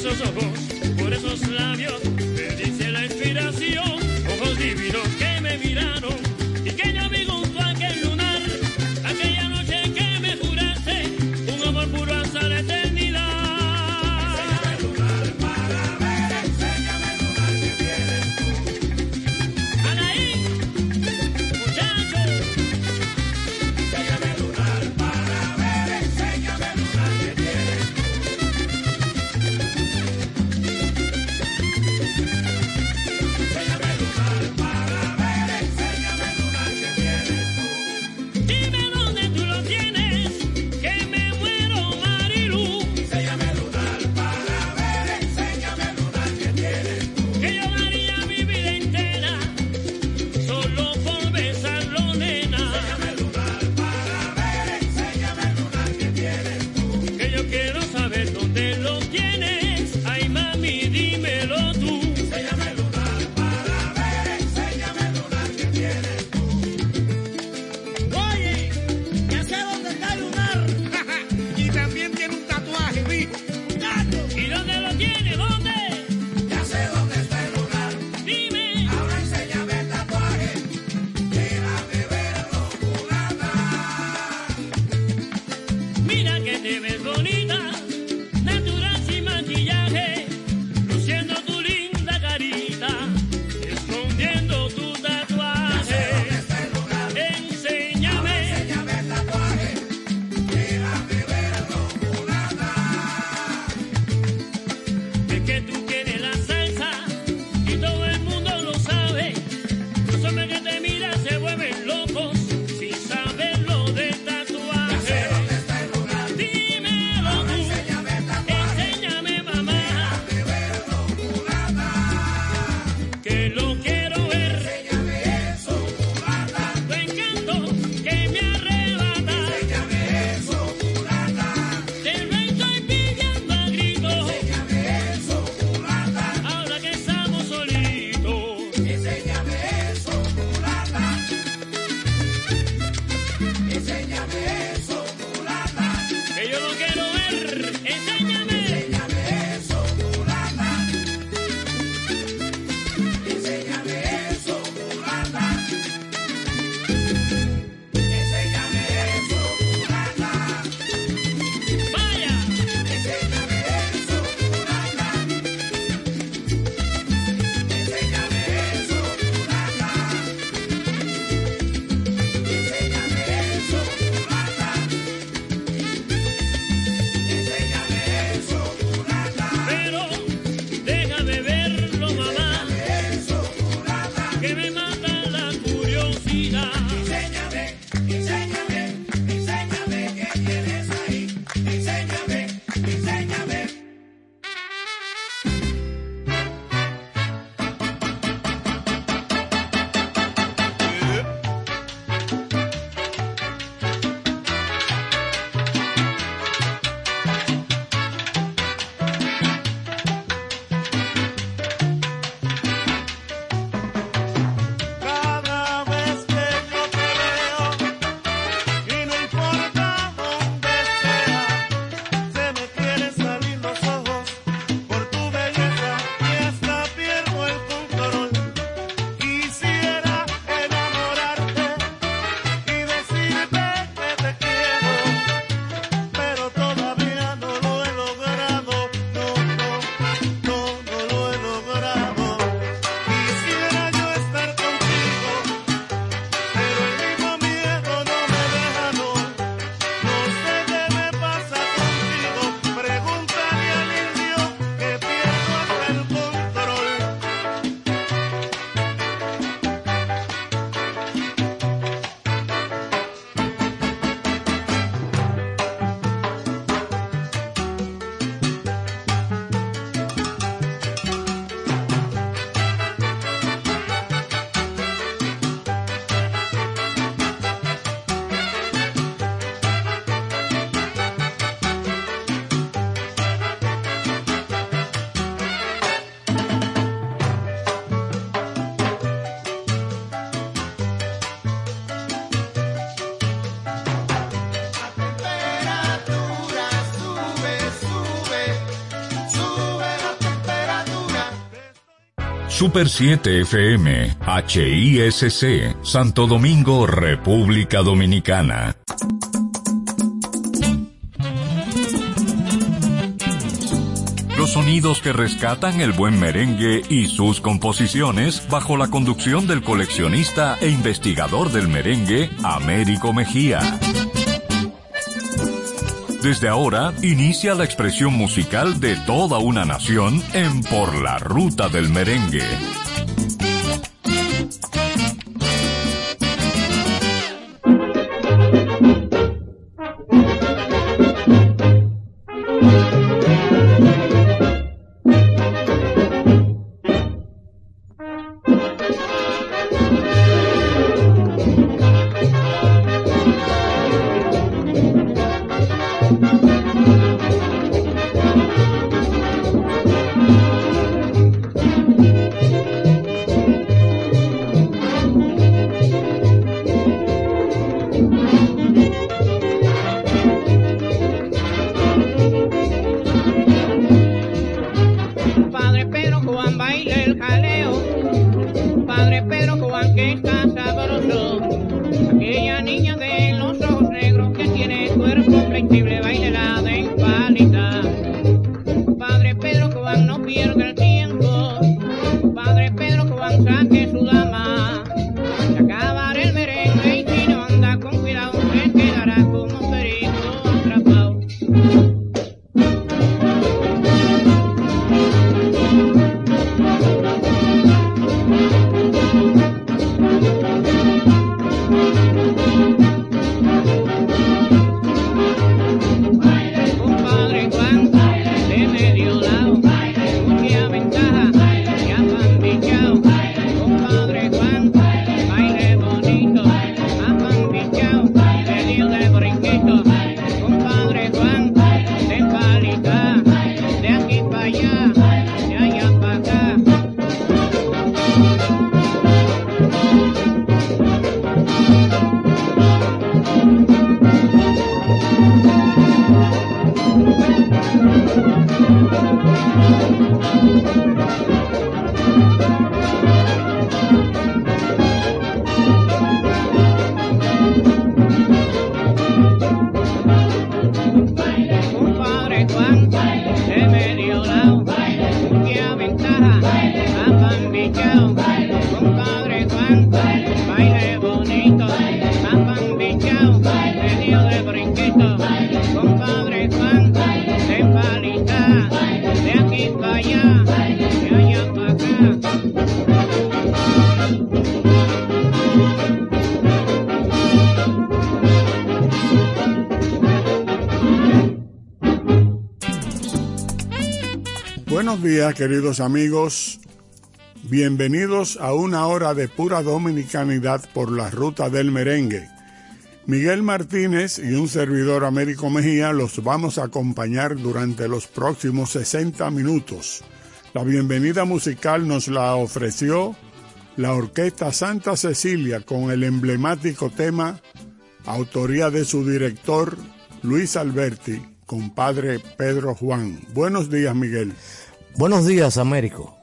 esos ojos, por esos labios, me dice la inspiración, ojos divinos que me miraron. Super 7 FM, HISC, Santo Domingo, República Dominicana. Los sonidos que rescatan el buen merengue y sus composiciones bajo la conducción del coleccionista e investigador del merengue, Américo Mejía. Desde ahora inicia la expresión musical de toda una nación en Por la Ruta del Merengue. Queridos amigos. Bienvenidos a una hora de pura dominicanidad por la ruta del merengue. Miguel Martínez y un servidor Américo Mejía los vamos a acompañar durante los próximos 60 minutos. La bienvenida musical nos la ofreció la Orquesta Santa Cecilia con el emblemático tema, autoría de su director Luis Alberti, compadre Pedro Juan. Buenos días, Miguel. Buenos días, Américo,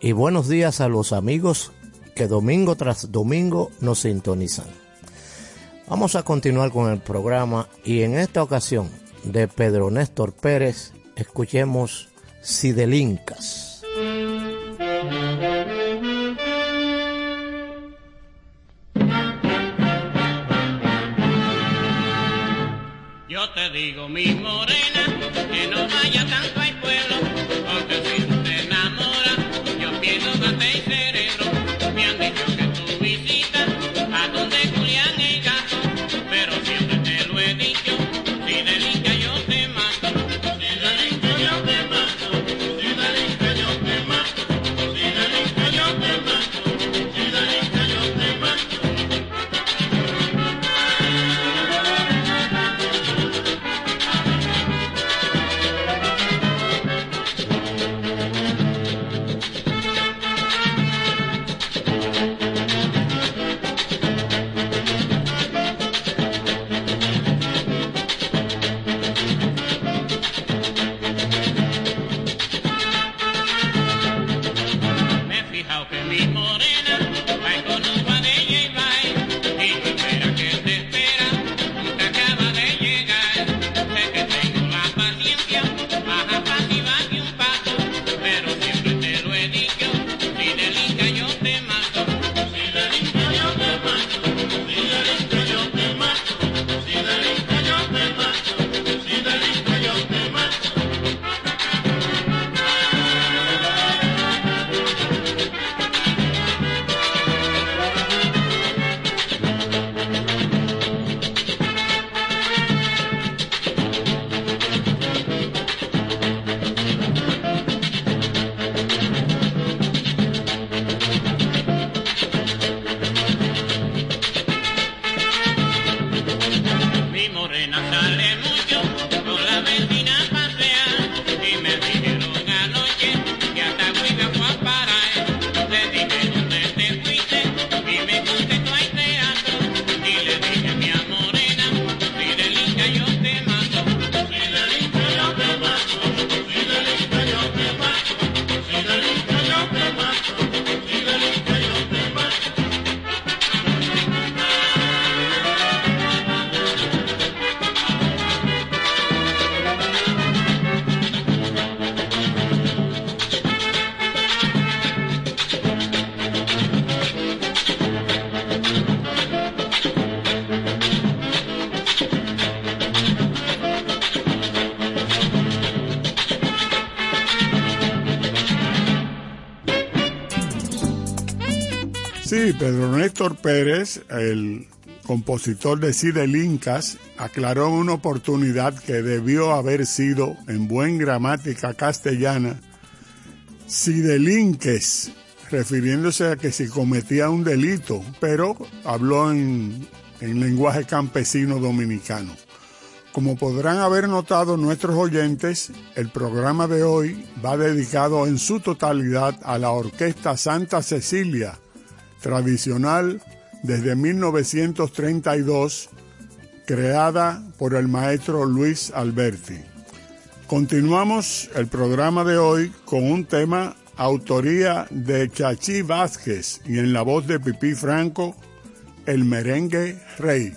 y buenos días a los amigos que domingo tras domingo nos sintonizan. Vamos a continuar con el programa y en esta ocasión de Pedro Néstor Pérez escuchemos Sidelincas. Yo te digo, mi morena, que no vaya tanto Pedro Néstor Pérez, el compositor de Incas, aclaró en una oportunidad que debió haber sido, en buen gramática castellana, Sidelinques, refiriéndose a que si cometía un delito, pero habló en, en lenguaje campesino dominicano. Como podrán haber notado nuestros oyentes, el programa de hoy va dedicado en su totalidad a la Orquesta Santa Cecilia, tradicional desde 1932, creada por el maestro Luis Alberti. Continuamos el programa de hoy con un tema autoría de Chachi Vázquez y en la voz de Pipí Franco, el merengue rey.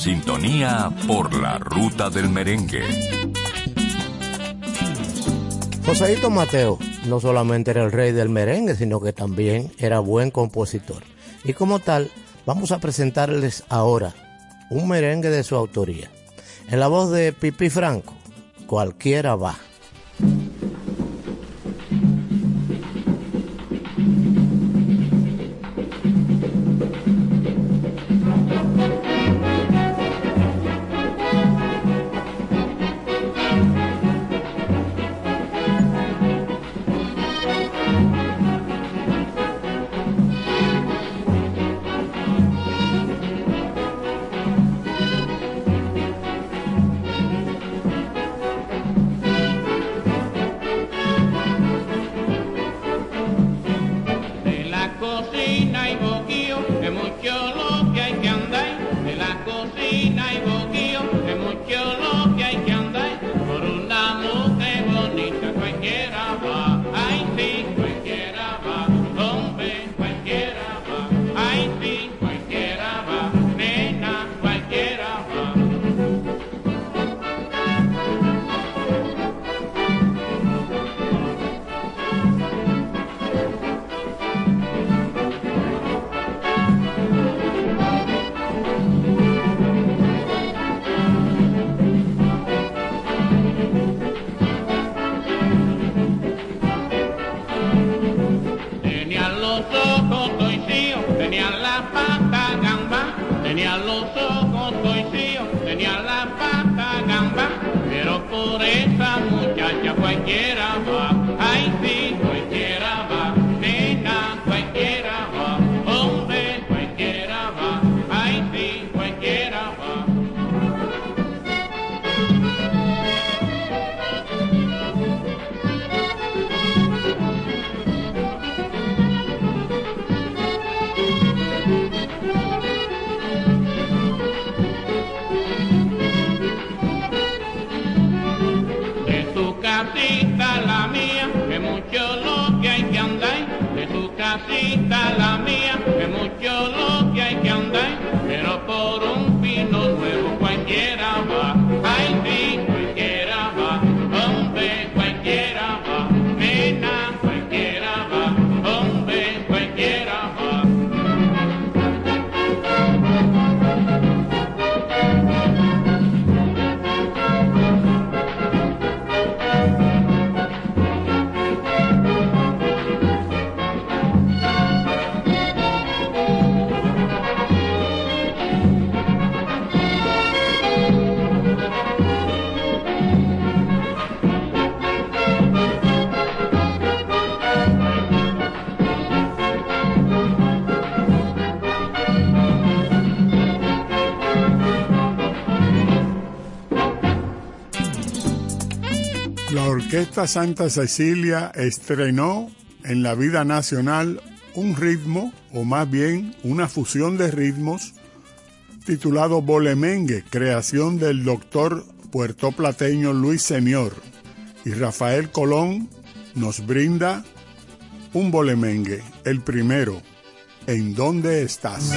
Sintonía por la ruta del merengue. Joséito Mateo no solamente era el rey del merengue, sino que también era buen compositor. Y como tal, vamos a presentarles ahora un merengue de su autoría. En la voz de Pipi Franco, cualquiera va. Orquesta Santa Cecilia estrenó en la vida nacional un ritmo, o más bien una fusión de ritmos, titulado Bolemengue, creación del doctor puertoplateño Luis Señor. Y Rafael Colón nos brinda un bolemengue, el primero, ¿En dónde estás?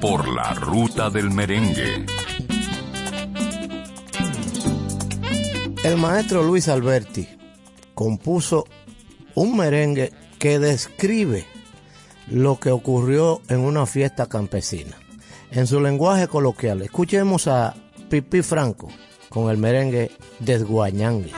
Por la ruta del merengue. El maestro Luis Alberti compuso un merengue que describe lo que ocurrió en una fiesta campesina. En su lenguaje coloquial, escuchemos a Pipi Franco con el merengue Desguañangue.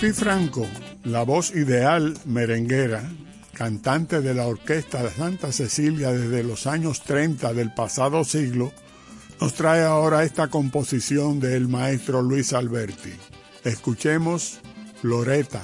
Pipi Franco, la voz ideal merenguera, cantante de la orquesta de Santa Cecilia desde los años 30 del pasado siglo, nos trae ahora esta composición del maestro Luis Alberti. Escuchemos Loreta.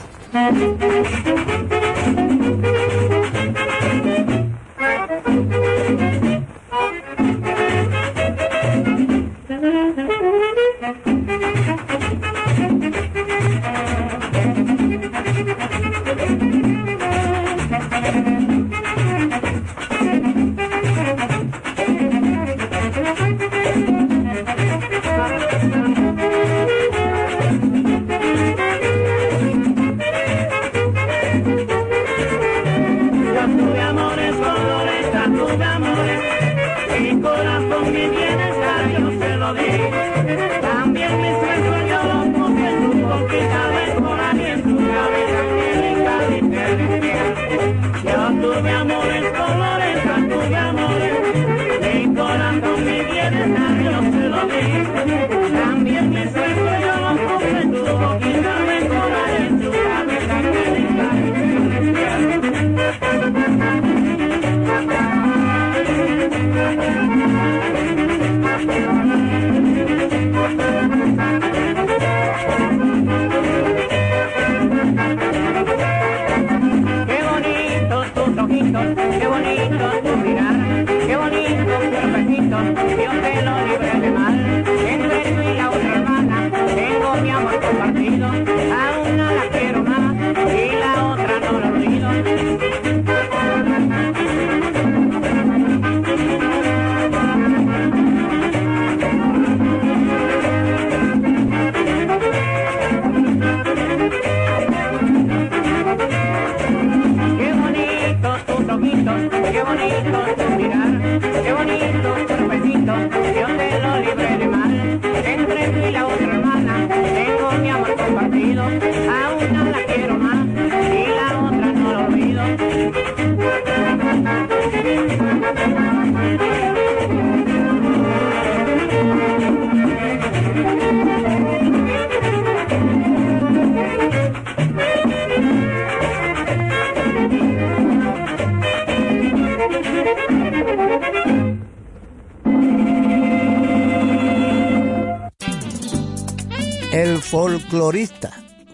Folclorista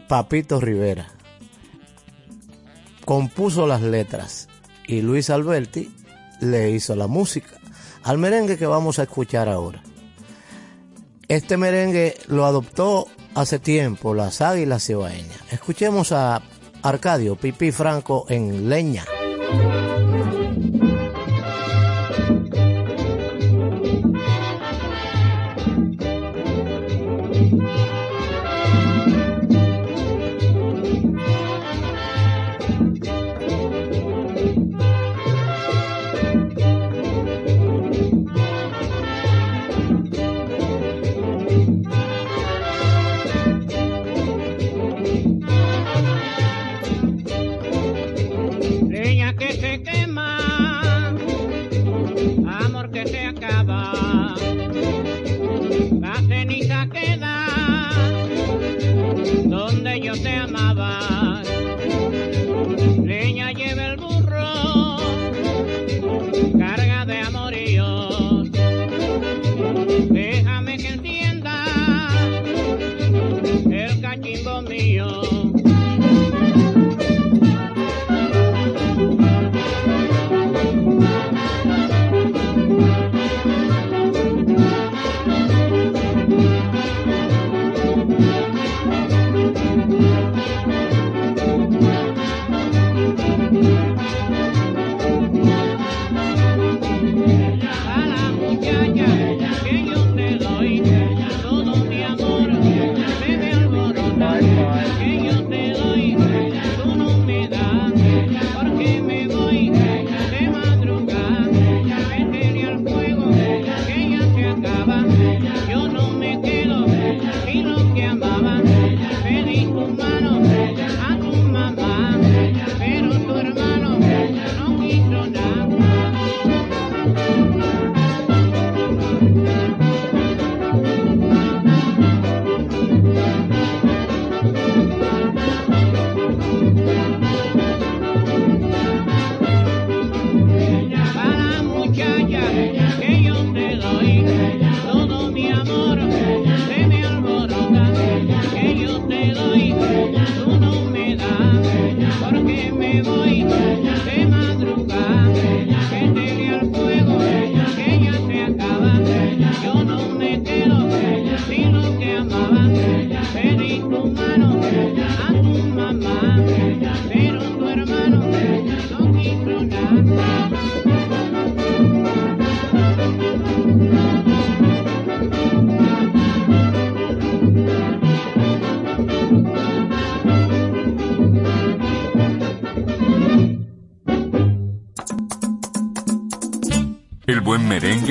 Papito Rivera compuso las letras y Luis Alberti le hizo la música al merengue que vamos a escuchar ahora. Este merengue lo adoptó hace tiempo las Águilas Cibaeñas. Escuchemos a Arcadio Pipi Franco en Leña.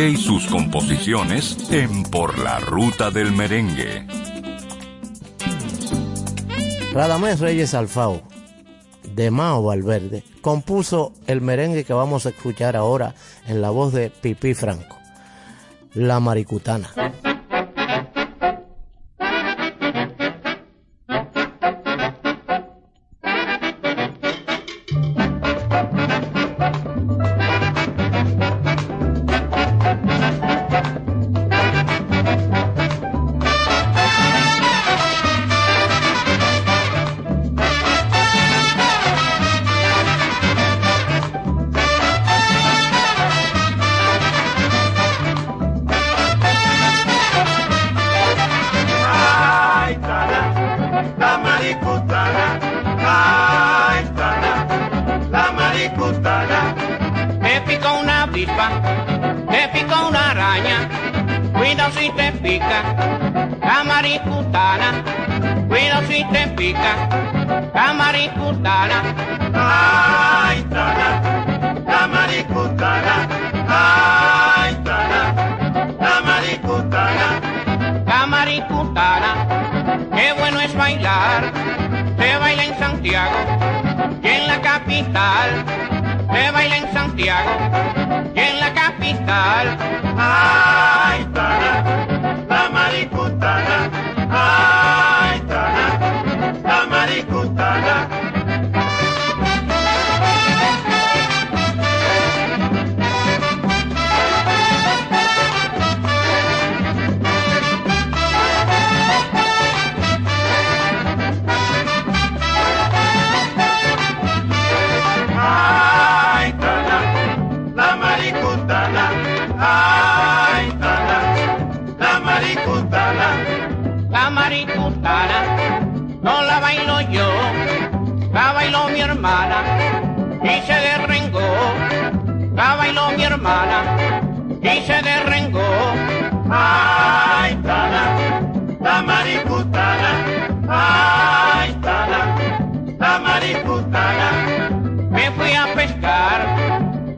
Y sus composiciones en Por la Ruta del Merengue. Radamés Reyes Alfao, de Mao Valverde, compuso el merengue que vamos a escuchar ahora en la voz de Pipí Franco, La Maricutana.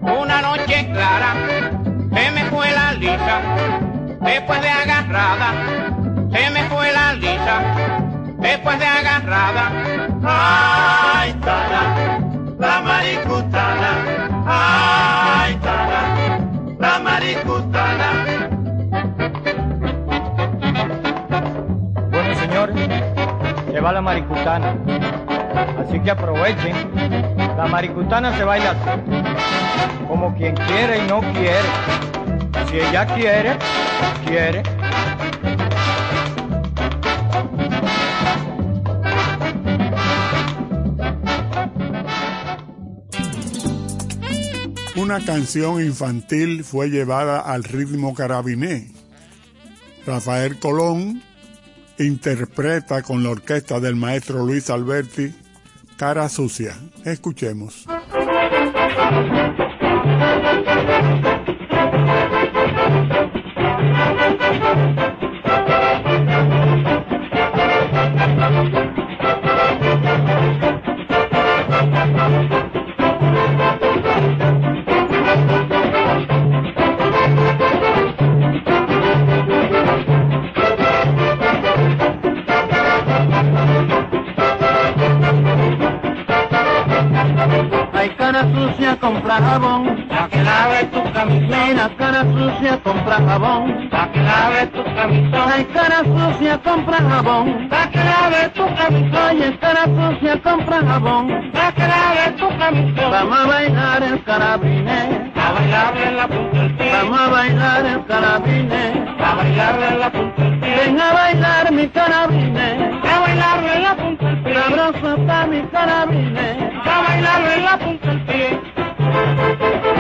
Una noche clara, se me fue la lisa, después de agarrada, se me fue la lisa, después de agarrada. Ay, tana, la maricutana, ay, tana, la maricutana. Bueno, señores, se va la maricutana. Así que aprovechen. La maricutana se baila así, como quien quiere y no quiere. Si ella quiere, quiere. Una canción infantil fue llevada al ritmo carabiné. Rafael Colón interpreta con la orquesta del maestro Luis Alberti Cara Sucia. Escuchemos. Compra jabón, Pa' que lave tu camisón, mira, cara sucia, compra jabón. pa' que lave tu camisón, Ay, cara sucia, compra jabón. pa' que lave tu camisón, Oye, cara sucia, compra jabón. pa' que lave tu camisón. Vamos a bailar el carabine. A bailarle en la punta del pie, Vamos a bailar el carabine. a bailarle en la punta del pie, Ven a bailar mi carabine. a bailarle en la punta del pie, Sabroso está mi carabine. a bailarle en la punta del pie. Thank you.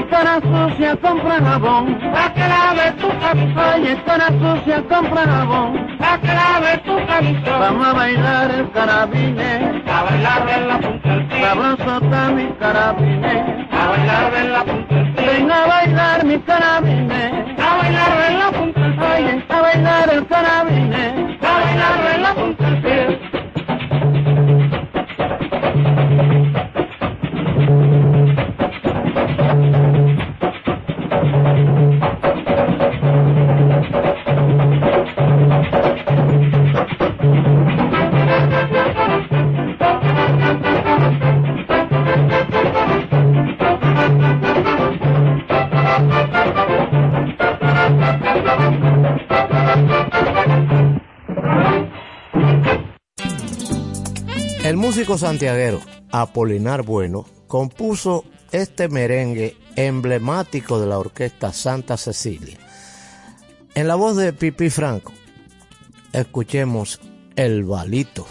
Mi cara sucia, compra jabón. pa' que lave tu camisón, Oye, cara sucia, compra jabón. pa' que lave tu camisón, Vamos a bailar el carabine. a bailarle en la punta del pie, Sabroso está mi carabine. a bailarle en la punta santiaguero Apolinar Bueno compuso este merengue emblemático de la orquesta Santa Cecilia. En la voz de Pipi Franco, escuchemos El Balito.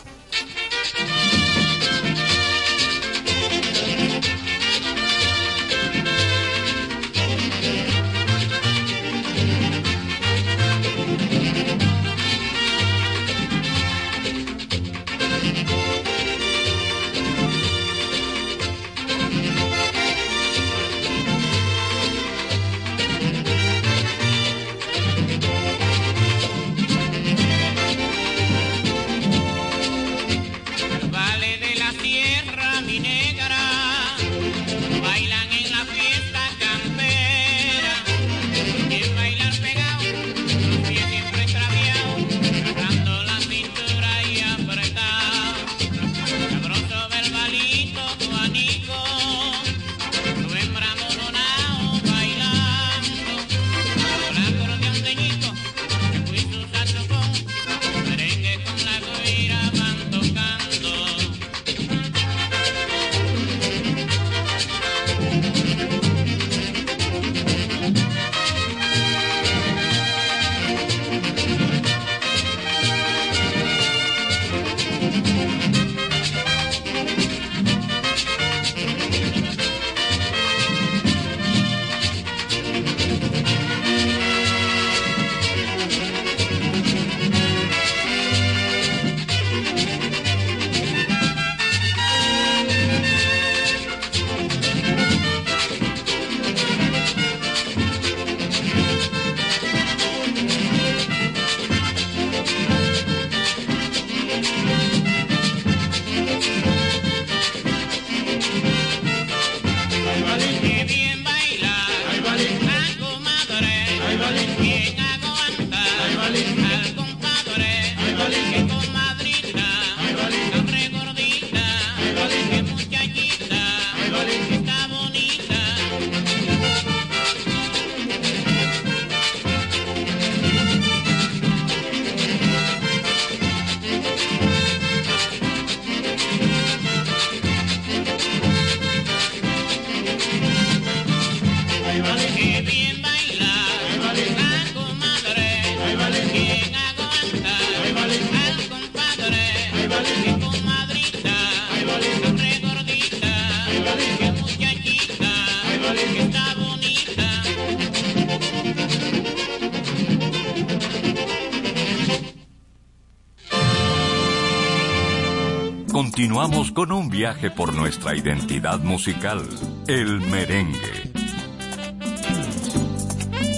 Con un viaje por nuestra identidad musical, el merengue.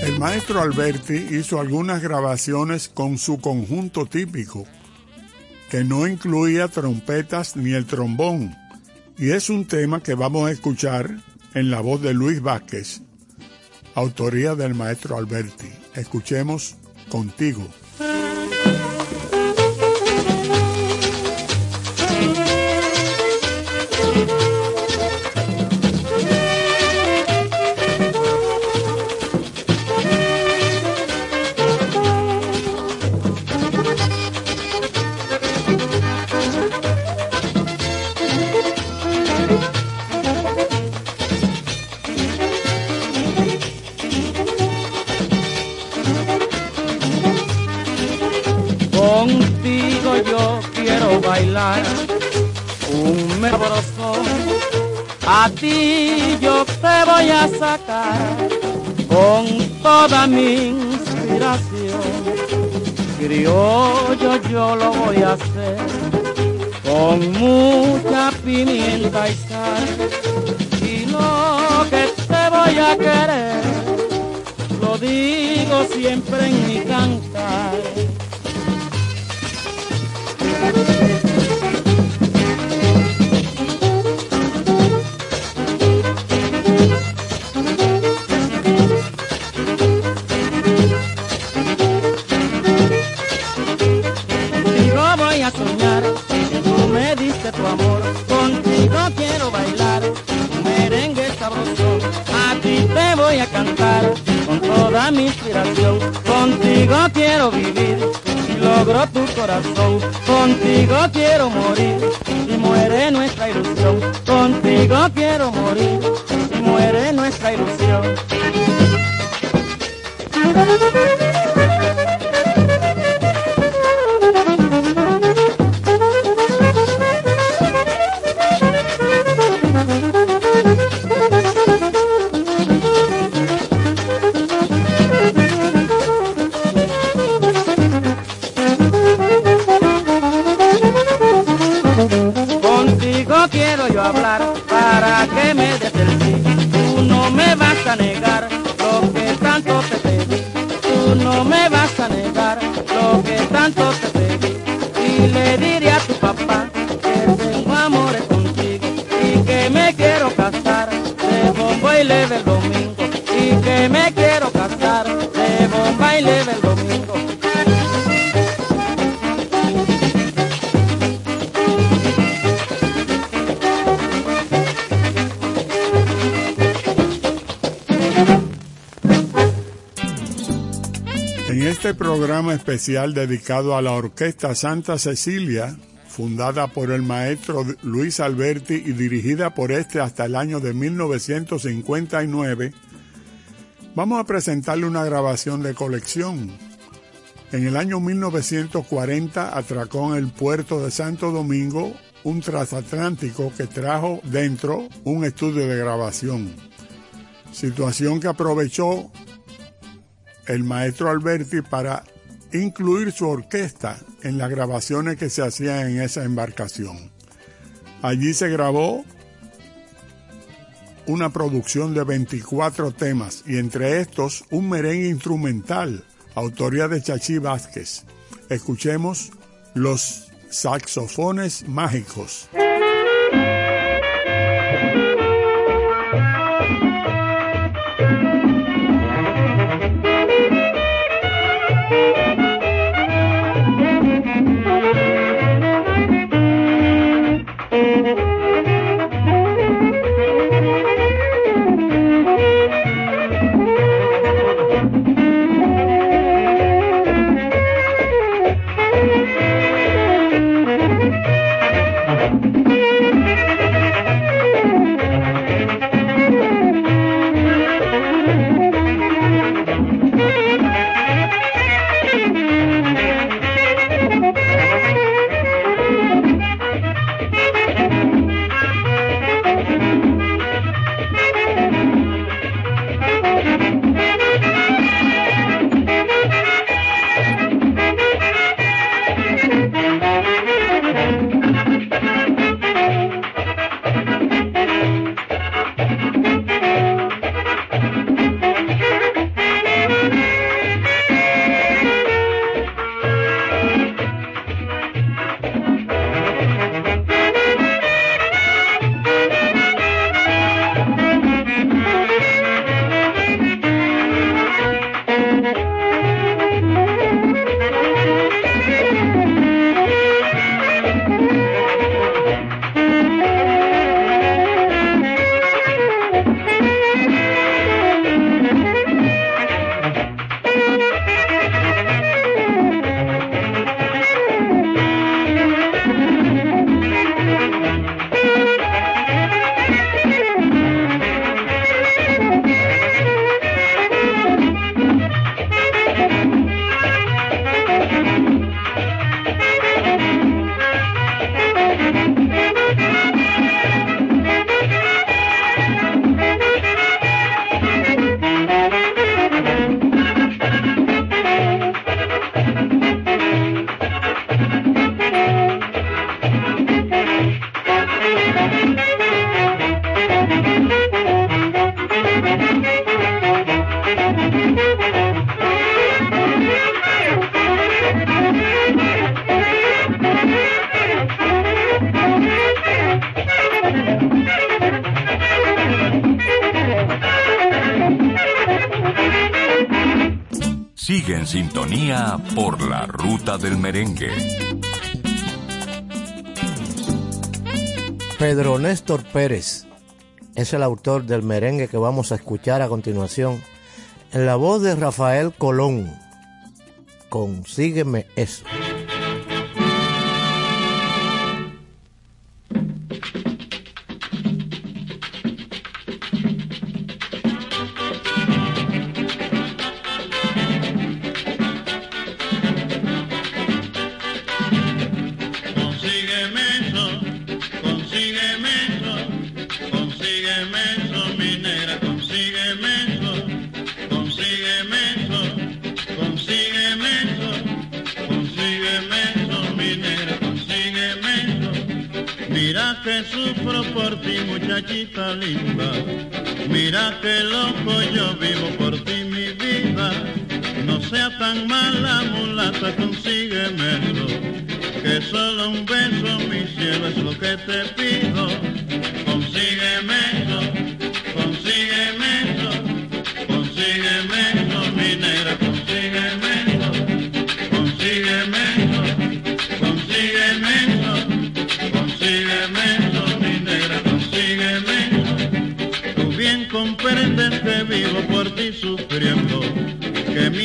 El maestro Alberti hizo algunas grabaciones con su conjunto típico, que no incluía trompetas ni el trombón, y es un tema que vamos a escuchar en la voz de Luis Vázquez, autoría del maestro Alberti. Escuchemos contigo. Toda mi inspiración. Criollo yo lo voy a hacer con mucha pimienta y sal. Y lo que te voy a querer, lo digo siempre en mi cantar. Contigo quiero vivir y logro tu corazón. Contigo quiero morir y muere nuestra ilusión. Contigo quiero morir y muere nuestra ilusión. Especial dedicado a la Orquesta Santa Cecilia, fundada por el maestro Luis Alberti y dirigida por este hasta el año de 1959, vamos a presentarle una grabación de colección. En el año 1940 atracó en el puerto de Santo Domingo un transatlántico que trajo dentro un estudio de grabación, situación que aprovechó el maestro Alberti para incluir su orquesta en las grabaciones que se hacían en esa embarcación. Allí se grabó una producción de 24 temas y entre estos un merengue instrumental, autoría de Chachi Vázquez. Escuchemos los saxofones mágicos. del merengue. Pedro Néstor Pérez es el autor del merengue que vamos a escuchar a continuación en la voz de Rafael Colón. Consígueme eso.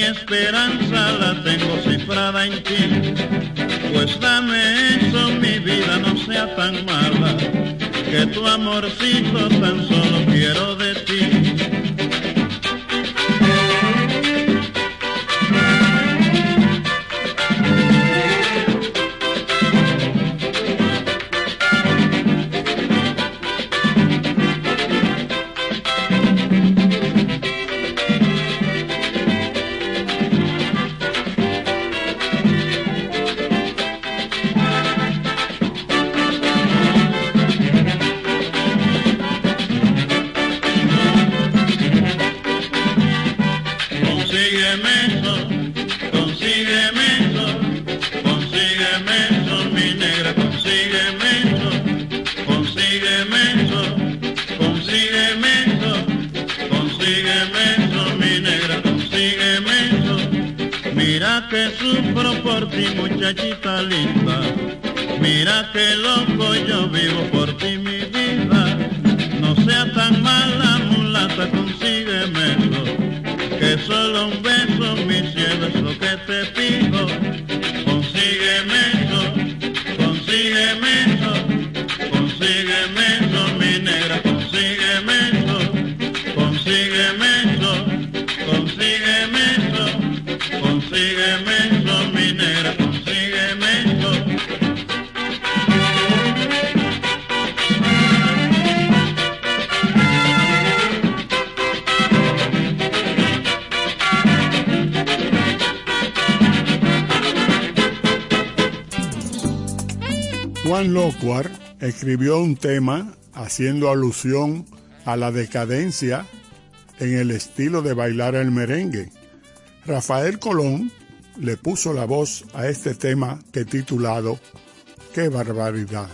esperanza la tengo cifrada en ti. Pues dame eso, mi vida no sea tan mala, que tu amorcito tan solo quiero de ti. Juan Locuar escribió un tema haciendo alusión a la decadencia en el estilo de bailar el merengue. Rafael Colón le puso la voz a este tema que titulado Qué barbaridad.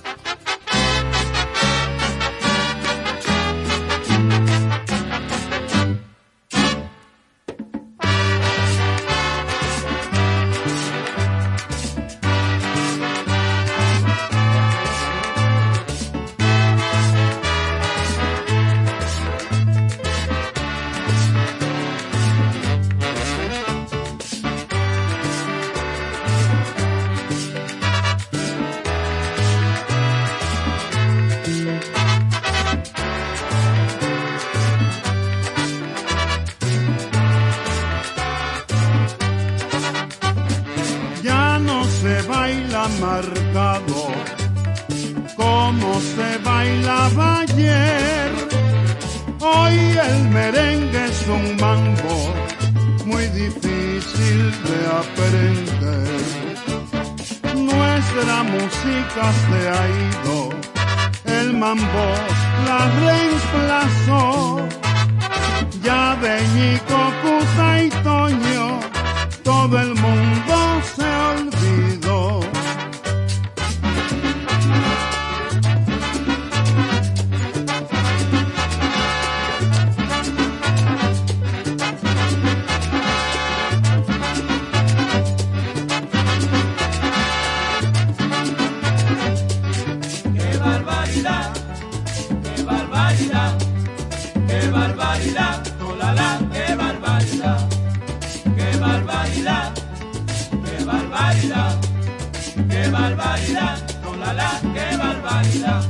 Barbaridad, con la la, qué barbaridad.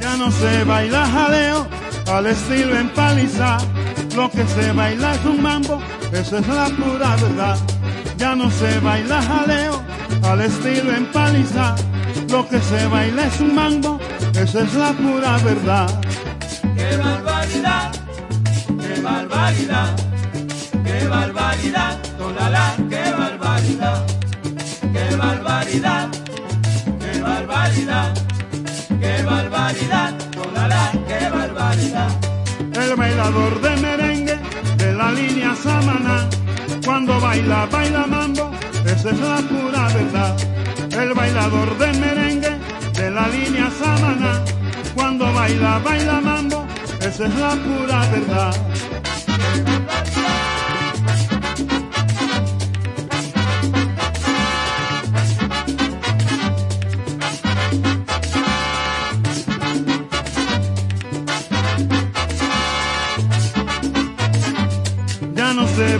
Ya no se baila jaleo al estilo empaliza. Lo que se baila es un mambo, esa es la pura verdad. Ya no se baila jaleo al estilo empaliza. Lo que se baila es un mambo, esa es la pura verdad. Qué barbaridad, qué barbaridad, qué barbaridad, la la, qué barbaridad, qué barbaridad, qué barbaridad, qué barbaridad, la la, qué barbaridad. El bailador de merengue de la línea Samaná, cuando baila, baila mambo, esa es la pura verdad. El bailador de merengue de la línea Samaná, cuando baila, baila mambo, esa es la pura verdad.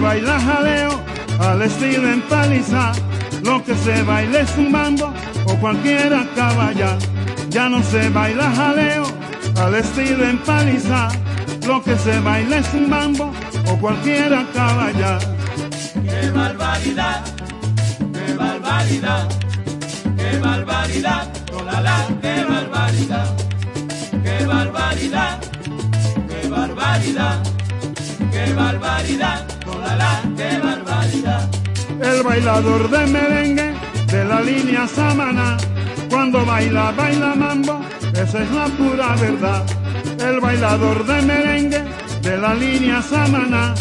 Baila jaleo al estilo empaliza. Lo que se baila es un bambo o cualquiera caballa. Ya no se baila jaleo al estilo empaliza. Lo que se baila es un bambo o cualquiera caballa. Qué barbaridad, qué barbaridad, qué barbaridad, la la, qué barbaridad, qué barbaridad, qué barbaridad, qué barbaridad, qué barbaridad. El bailador de merengue de la línea Samaná, cuando baila, baila mambo, esa es la pura verdad. El bailador de merengue de la línea Samaná,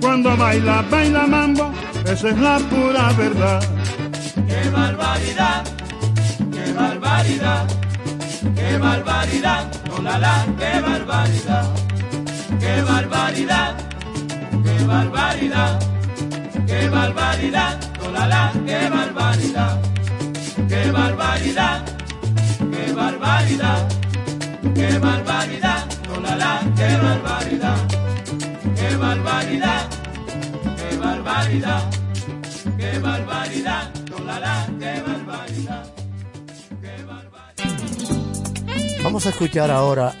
cuando baila, baila mambo, esa es la pura verdad. Qué barbaridad, qué barbaridad, qué barbaridad, la la, qué barbaridad, qué barbaridad, qué barbaridad, qué barbaridad, con la la, qué barbaridad, qué barbaridad, qué barbaridad, qué barbaridad, con la la, qué barbaridad, qué barbaridad, qué barbaridad, qué barbaridad, con la la, qué barbaridad, qué barbaridad. Vamos a escuchar ahora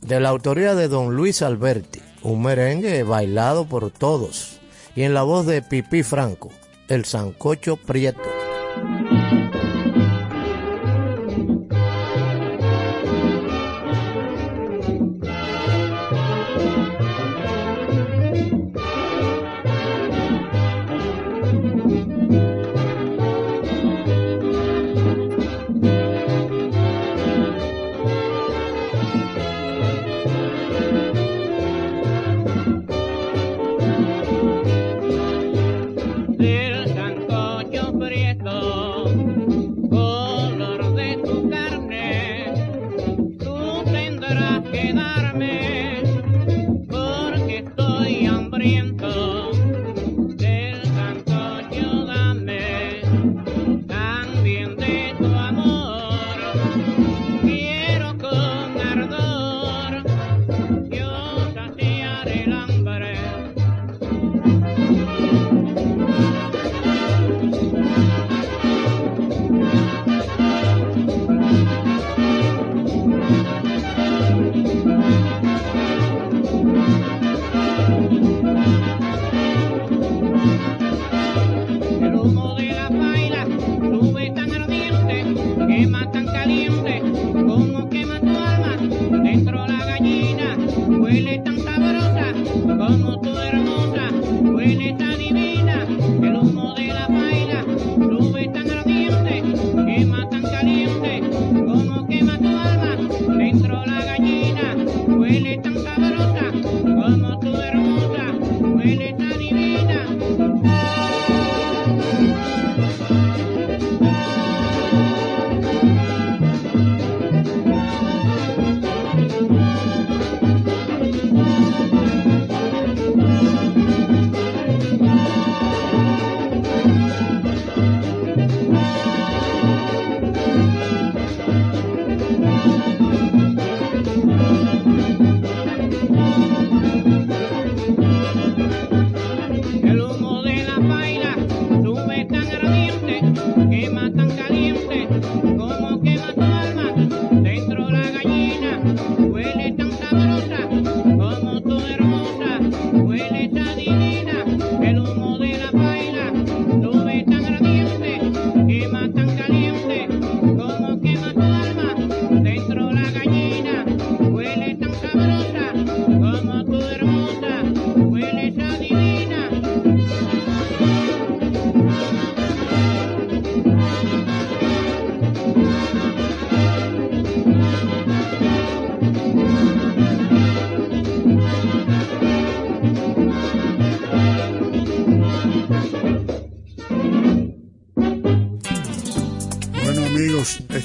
de la autoría de don Luis Alberti, un merengue bailado por todos, y en la voz de Pipí Franco, el Sancocho Prieto.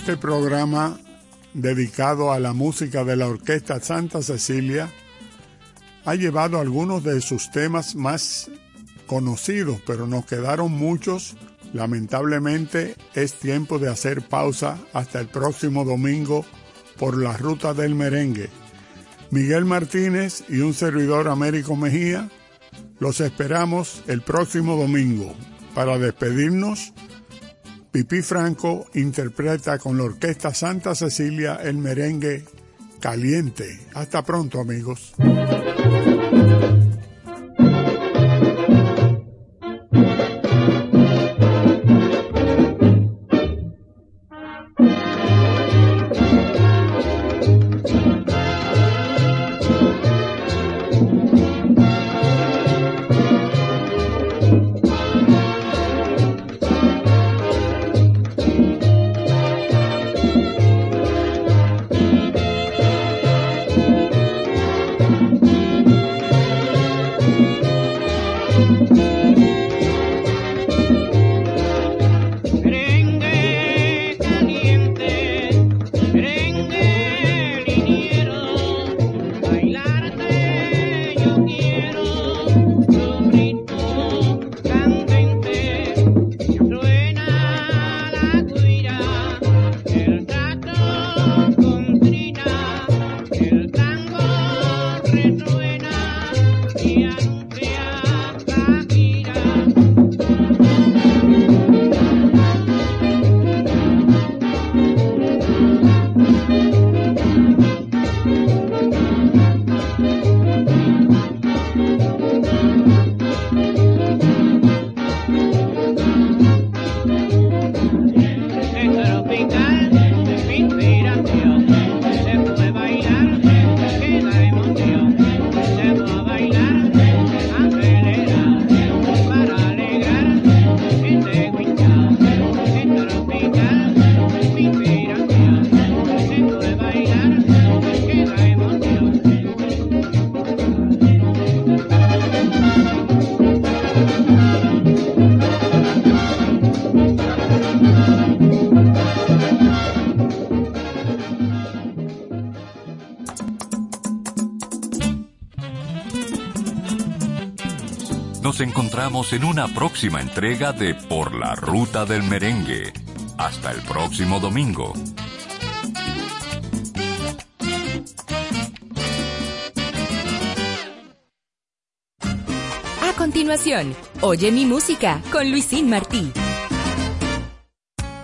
Este programa dedicado a la música de la Orquesta Santa Cecilia ha llevado algunos de sus temas más conocidos, pero nos quedaron muchos. Lamentablemente es tiempo de hacer pausa hasta el próximo domingo por la ruta del merengue. Miguel Martínez y un servidor Américo Mejía los esperamos el próximo domingo. Para despedirnos, Pipí Franco interpreta con la Orquesta Santa Cecilia el merengue Caliente. Hasta pronto amigos. En una próxima entrega de Por la Ruta del Merengue. Hasta el próximo domingo. A continuación, Oye mi música con Luisín Martí.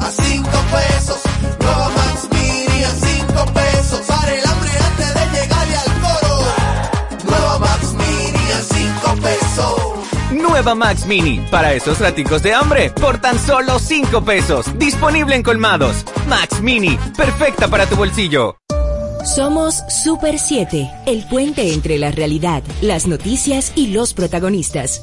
A 5 pesos. Nueva Max Mini a 5 pesos. Para el hambre antes de llegarle al coro. Nueva Max Mini a 5 pesos. Nueva Max Mini, para esos raticos de hambre, por tan solo 5 pesos. Disponible en colmados. Max Mini, perfecta para tu bolsillo. Somos Super 7, el puente entre la realidad, las noticias y los protagonistas.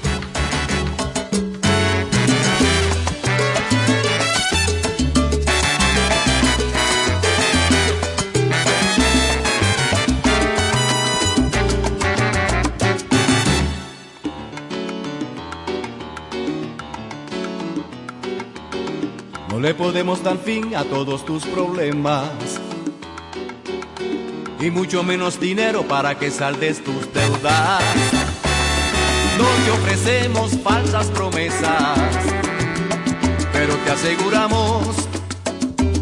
Le podemos dar fin a todos tus problemas. Y mucho menos dinero para que saldes tus deudas. No te ofrecemos falsas promesas, pero te aseguramos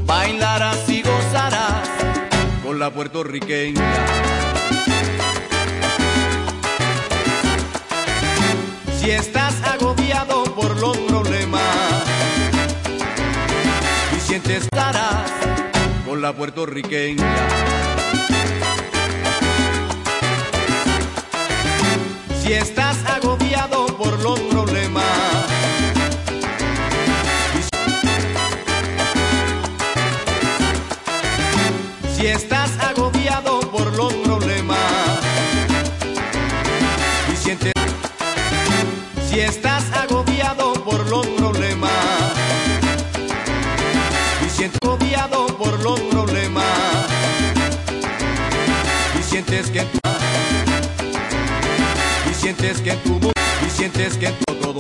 bailarás y gozarás con la puertorriqueña. Si estás agobiado por los problemas sientes estarás con la puertorriqueña. Si estás agobiado